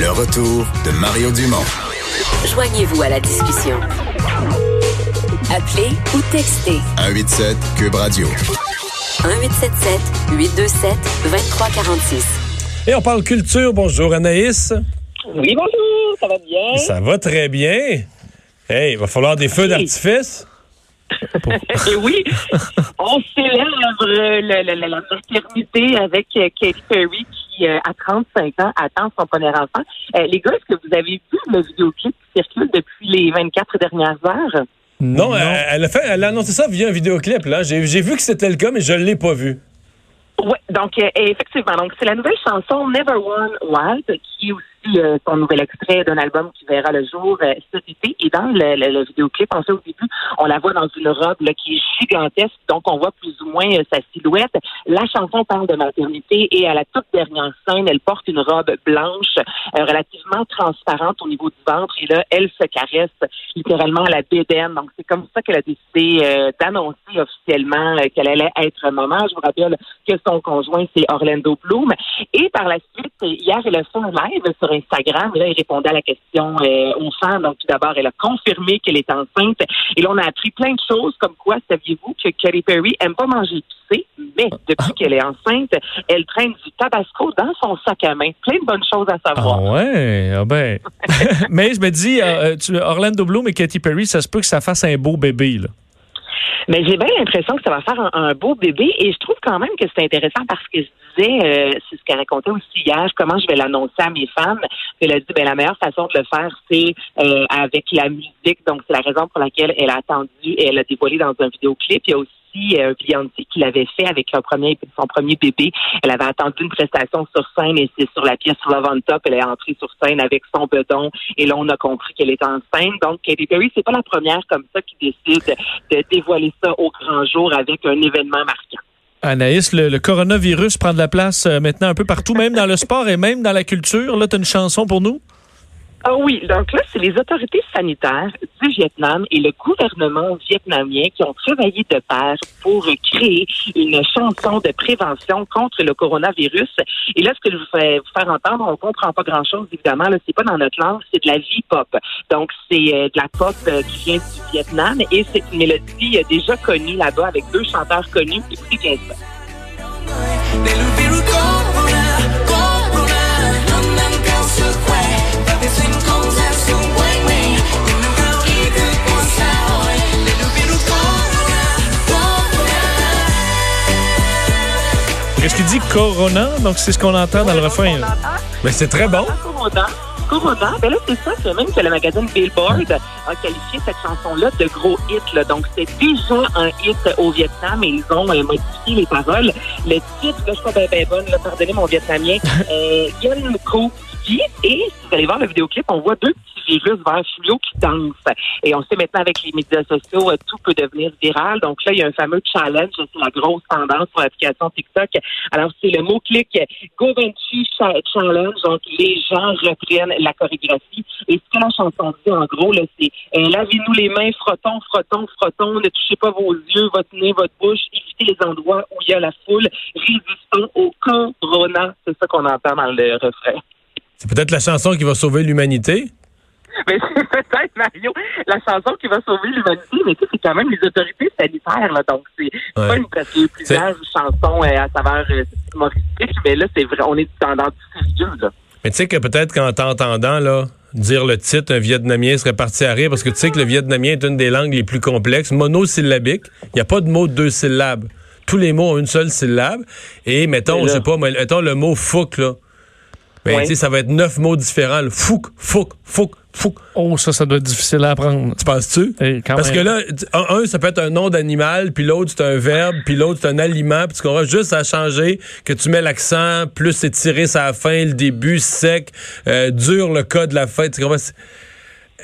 Le retour de Mario Dumont. Joignez-vous à la discussion. Appelez ou textez 187 Cube Radio. 1877 827 2346. Et on parle culture. Bonjour Anaïs. Oui, bonjour, ça va bien? Ça va très bien. Hey, il va falloir des feux d'artifice. Et oui, on célèbre la maternité avec Katy Perry qui, euh, à 35 ans, attend son premier enfant. Euh, les gars, est-ce que vous avez vu le vidéoclip qui circule depuis les 24 dernières heures? Non, Elle, elle a fait, elle a annoncé ça via un vidéoclip. Là, j'ai j'ai vu que c'était le cas, mais je l'ai pas vu. Oui, donc euh, effectivement, donc c'est la nouvelle chanson Never One Wild qui est aussi euh, son nouvel extrait d'un album qui verra le jour euh, cet été. Et dans le, le- le vidéoclip, en fait, au début, on la voit dans une robe là, qui est gigantesque, donc on voit plus ou moins euh, sa silhouette. La chanson parle de maternité et à la toute dernière scène, elle porte une robe blanche euh, relativement transparente au niveau du ventre et là, elle se caresse littéralement à la bédaine. Donc c'est comme ça qu'elle a décidé d'annoncer officiellement qu'elle allait être maman. Je vous rappelle que son conjoint, c'est Orlando Bloom. Et par la suite, hier, elle a fait un live sur Instagram. Là, il répondait à la question euh, aux femmes. Donc, tout d'abord, elle a confirmé qu'elle est enceinte. Et là, on a appris plein de choses, comme quoi, saviez-vous que Katy Perry aime pas manger épicé, mais depuis qu'elle est enceinte, elle traîne du tabasco dans son sac à main. Plein de bonnes choses à savoir. Ah ouais, ah ben. Mais je me dis, euh, tu- Orlando Bloom et Katy Perry, ça se peut que ça fasse un beau bébé, là. Mais j'ai bien l'impression que ça va faire un, beau bébé et je trouve quand même que c'est intéressant parce que je disais, euh, c'est ce qu'elle racontait aussi hier, comment je vais l'annoncer à mes fans. Elle a dit, ben la meilleure façon de le faire, c'est euh, avec la musique. Donc c'est la raison pour laquelle elle a attendu et elle a dévoilé dans un vidéoclip. Il y a aussi euh, un qui l'avait fait avec son premier, bébé. Elle avait attendu une prestation sur scène et c'est sur la pièce Love on Top. Elle est entrée sur scène avec son bedon et là on a compris qu'elle était enceinte. Donc Katy Perry, c'est pas la première comme ça qui décide de dévoiler ça au grand jour avec un événement marquant. Anaïs, le, le coronavirus prend de la place euh, maintenant un peu partout, même dans le sport et même dans la culture. Là, tu as une chanson pour nous? Ah oui, donc là, c'est les autorités sanitaires du Vietnam et le gouvernement vietnamien qui ont travaillé de pair pour créer une chanson de prévention contre le coronavirus. Et là, ce que je vous fais vous faire entendre, on comprend pas grand-chose, évidemment. Là, c'est pas dans notre langue, c'est de la vie pop. Donc, c'est euh, de la pop euh, qui vient du Vietnam et c'est une mélodie euh, déjà connue là-bas avec deux chanteurs connus. Écoutez bien ça. Dit Corona? Donc, c'est ce qu'on entend dans le refrain. Mais c'est très bon. Corona. Corona. Ben là, c'est ça, c'est même que le magazine Billboard a qualifié cette chanson-là de gros hit. Là. Donc, c'est déjà un hit au Vietnam et ils ont euh, modifié les paroles. Le titre, là, je pas bien ben bonne, là, pardonnez mon vietnamien, euh, Yen Qui. Et si vous allez voir le vidéoclip, on voit deux petits virus verts fluo qui dansent. Et on sait maintenant avec les médias sociaux, euh, tout peut devenir viral. Donc là, il y a un fameux challenge, c'est la grosse tendance sur l'application TikTok. Alors, c'est le mot-clic Govenchi Challenge. Donc, les gens reprennent la chorégraphie. Et ce que la chanson dit, en gros, c'est euh, lavez-nous les mains, frottons, frottons, frottons, ne touchez pas vos yeux, votre nez, votre bouche, évitez les endroits où il y a la foule, résistons au corona. C'est ça qu'on entend dans le refrain. C'est peut-être la chanson qui va sauver l'humanité? Mais c'est peut-être, Mario, la chanson qui va sauver l'humanité, mais tu sais, c'est quand même les autorités sanitaires, là. Donc, c'est Ouais. pas une parce qu'il y a plusieurs chansons euh, à saveur euh, humoristique, mais là, c'est vrai, on est dans, dans du sérieux, là. Mais tu sais que peut-être qu'en t'entendant là, dire le titre, un Vietnamien serait parti à rire parce que tu sais que le vietnamien est une des langues les plus complexes, monosyllabique. Il n'y a pas de mot de deux syllabes. Tous les mots ont une seule syllabe. Et mettons, je sais pas, mettons le mot fouc, là. Ben, Ouais. tu sais, ça va être neuf mots différents. là. Fouc, fouc, fouc, fouc. Oh, ça, ça doit être difficile à apprendre. Tu penses-tu? Eh, Parce même. que là, un, un, ça peut être un nom d'animal, puis l'autre, c'est un verbe, puis l'autre, c'est un aliment, puis tu comprends? Juste à changer que tu mets l'accent, plus étiré la fin, le début, sec, euh, dur le cas de la fin. Tu comprends?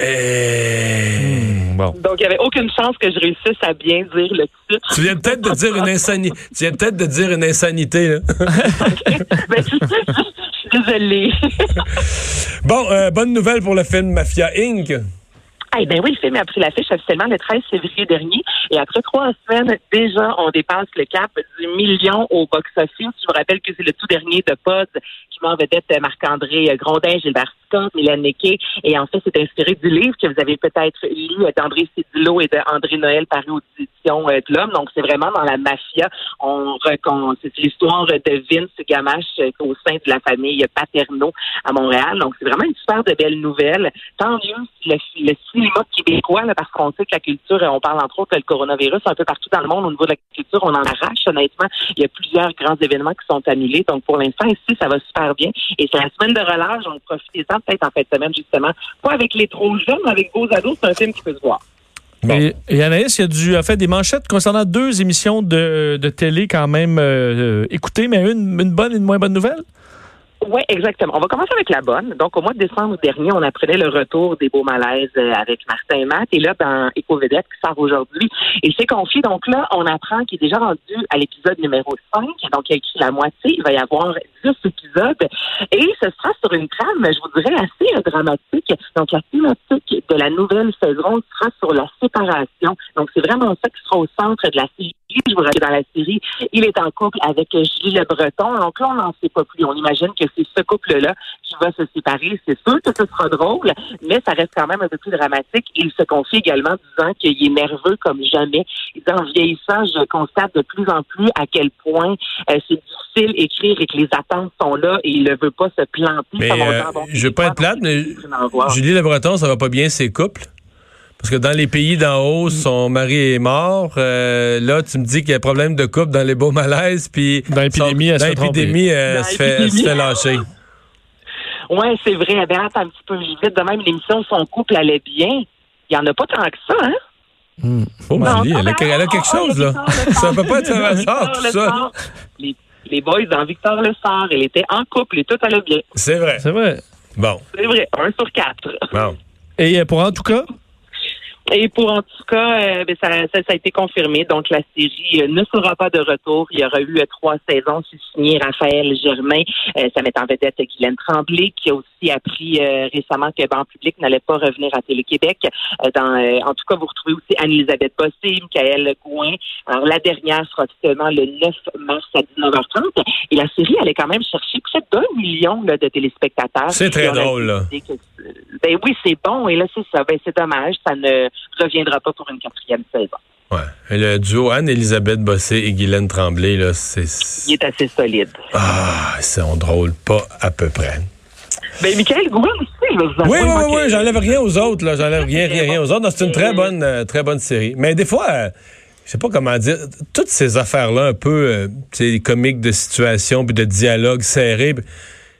Euh, Bon. Donc, il n'y avait aucune chance que je réussisse à bien dire le titre. Tu viens peut-être de dire une insanité. Tu viens peut-être de dire une insanité, là. Ben, Bon, euh, bonne nouvelle pour le film Mafia Inc. Eh ben oui, le film a pris l'affiche officiellement le 13 février dernier. Et après trois semaines, déjà, on dépasse le cap du million au box-office. Je vous rappelle que c'est le tout dernier de Pod qui met en vedette Marc-André Grondin, Gilbert Scott, Mylène Nequet. Et en fait, c'est inspiré du livre que vous avez peut-être lu d'André Cédulot et d'André Noël paru aux euh, de l'Homme. Donc, c'est vraiment dans la mafia. On, c'est l'histoire de Vince Gamache euh, au sein de la famille Paterno à Montréal. Donc, c'est vraiment une super de belle nouvelle. Tant mieux si le, le cinéma québécois, là, parce qu'on sait que la culture, on parle entre autres que le coronavirus, un peu partout dans le monde, au niveau de la culture, on en arrache, honnêtement. Il y a plusieurs grands événements qui sont annulés. Donc, pour l'instant, ici, ça va super bien. Et c'est la semaine de relâche, donc profitez-en peut-être en fin de semaine, justement. Pas avec les trop jeunes, mais avec vos ados, c'est un film qui peut se voir. Bon. Et, et Anaïs, il y a du, a fait des manchettes concernant deux émissions de, de télé quand même euh, euh, écoutées, mais une, une bonne et une moins bonne nouvelle? Oui, exactement. On va commencer avec la bonne. Donc, au mois de décembre dernier, on apprenait le retour des beaux malaises euh, avec Martin et Matt. Et là, dans Éco-Vedette, qui sort aujourd'hui, il s'est confié. Donc là, on apprend qu'il est déjà rendu à l'épisode numéro 5. Donc, il a écrit la moitié. Il va y avoir 10 épisodes. Et ce sera sur une trame, je vous dirais, assez euh, dramatique. Donc, la thématique de la nouvelle saison sera sur la séparation. Donc, c'est vraiment ça qui sera au centre de la série. Je vous rappelle, dans la série, il est en couple avec Julie Le Breton. Donc là, on n'en sait pas plus. On imagine que c'est ce couple-là qui va se séparer. C'est sûr que ce sera drôle, mais ça reste quand même un peu plus dramatique. Il se confie également disant qu'il est nerveux comme jamais. Il dit, en vieillissant, je constate de plus en plus à quel point euh, c'est difficile d'écrire et que les attentes sont là et il ne veut pas se planter. Mais euh, je veux pas être plate, mais. Julie Le Breton, ça va pas bien ses couples? Parce que dans les pays d'en haut, son mari est mort. Euh, là, tu me dis qu'il y a un problème de couple dans les beaux malaises, puis Dans l'épidémie, elle se dans fait tromper. l'épidémie, elle Dans se fait, elle se fait lâcher. Ouais, c'est vrai. Elle hâte un petit peu vite. De même, l'émission Son couple allait bien. Il n'y en a pas tant que ça, hein? Oh, Non, elle a, ah, elle a ah, quelque ah, chose, le là. Ça Sort. peut pas être un hasard, tout ça. Les boys dans Victor Le Sort, elle était en couple et tout allait bien. C'est vrai. C'est vrai. Bon, C'est vrai, un sur quatre. bon. Et euh, pour en tout cas, Et pour en tout cas, euh, ben, ça, ça, ça a été confirmé. Donc la série euh, ne sera pas de retour. Il y aura eu euh, trois saisons. C'est signé Raphaël Germain. Euh, ça met en vedette Guylaine Tremblay, qui a aussi appris euh, récemment que Banque public n'allait pas revenir à Télé-Québec. Euh, dans, euh, en tout cas, vous retrouvez aussi Anne-Elisabeth Bossé, Michael Gouin. Alors la dernière sera officiellement le 9 mars à 19h30. Et la série allait quand même chercher près d'un million là, de téléspectateurs. C'est très drôle, là. que, ben oui, c'est bon. Et là, c'est ça. Ben, c'est dommage. Ça ne reviendra pas pour une quatrième saison. Ouais. Et le duo Anne-Élisabeth Bossé et Guylaine Tremblay, là, c'est. Il est assez solide. Ah, ils sont drôles, pas à peu près. Ben, Michael Gouin aussi, vous Oui, oui, oui, oui, j'enlève rien aux autres, là. J'enlève rien, rien, rien aux autres. C'est une très bonne, euh, très bonne série. Mais des fois, euh, je sais pas comment dire, toutes ces affaires-là, un peu, euh, comiques de situation, puis de dialogue serré, puis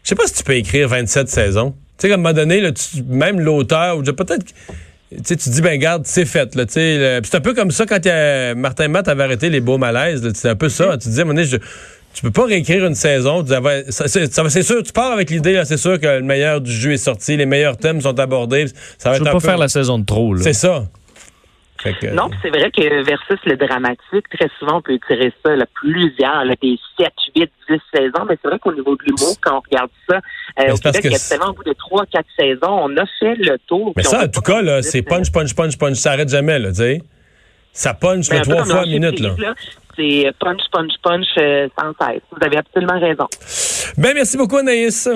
je sais pas si tu peux écrire 27 saisons. Tu sais, comme à un moment donné, là, tu- même l'auteur, ou peut-être, tu tu dis, ben, garde, c'est fait, là, tu C'est un peu comme ça quand y a- Martin Matt avait arrêté les beaux malaises, C'est un peu ça. Tu te dis, à un moment donné, je- tu peux pas réécrire une saison. Tu ah c'est sûr, tu pars avec l'idée, c'est sûr que le meilleur du jeu est sorti, les meilleurs thèmes sont abordés. Ça va je être veux un pas peu- faire la saison de trop. C'est ça. Que- Non, c'est vrai que versus le dramatique, très souvent, on peut tirer ça là, plusieurs, là, des 7, 8, 10 saisons, mais c'est vrai qu'au niveau de l'humour, quand on regarde ça, euh, au Québec, que au bout de 3, 4 saisons, on a fait le tour. Mais ça, en tout cas, là, c'est punch, punch, punch, punch. Ça arrête jamais, là, tu sais. Ça punch là, trois fois minute, là, C'est punch, punch, punch euh, sans cesse. Vous avez absolument raison. Ben, merci beaucoup, Anaïs.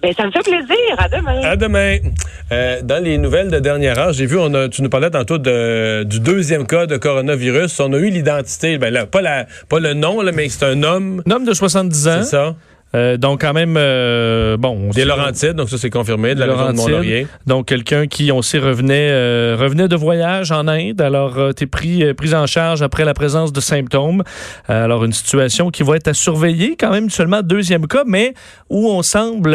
Ben, ça me fait plaisir. À demain. À demain. Euh, dans les nouvelles de dernière heure, j'ai vu, on a, tu nous parlais tantôt de, du deuxième cas de coronavirus. On a eu l'identité, ben là, pas, la, pas le nom, là, mais c'est un homme. Un homme de 70 ans. C'est ça. Euh, donc, quand même, euh, bon. on Des Laurentides, donc ça, c'est confirmé, de la région de. Mont-Laurier. Donc, quelqu'un qui, on sait, revenait, euh, revenait de voyage en Inde. Alors, t'es pris, pris en charge après la présence de symptômes. Alors, une situation qui va être à surveiller, quand même seulement deuxième cas, mais où on semble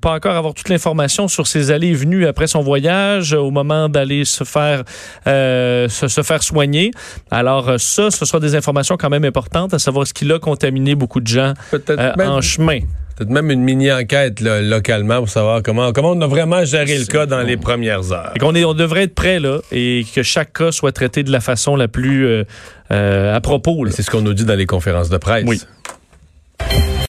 pas encore avoir toute l'information sur ses allées et venues après son voyage, au moment d'aller se faire se, se faire soigner. Alors, ça, ce sera des informations quand même importantes, à savoir ce qu'il a contaminé beaucoup de gens Peut-être euh, même, en chemin. peut-être même une mini-enquête là, localement pour savoir comment, comment on a vraiment géré le cas dans les premières heures. Et qu'on est, on devrait être prêt là et que chaque cas soit traité de la façon la plus euh, euh, à propos. là. C'est ce qu'on nous dit dans les conférences de presse. Oui.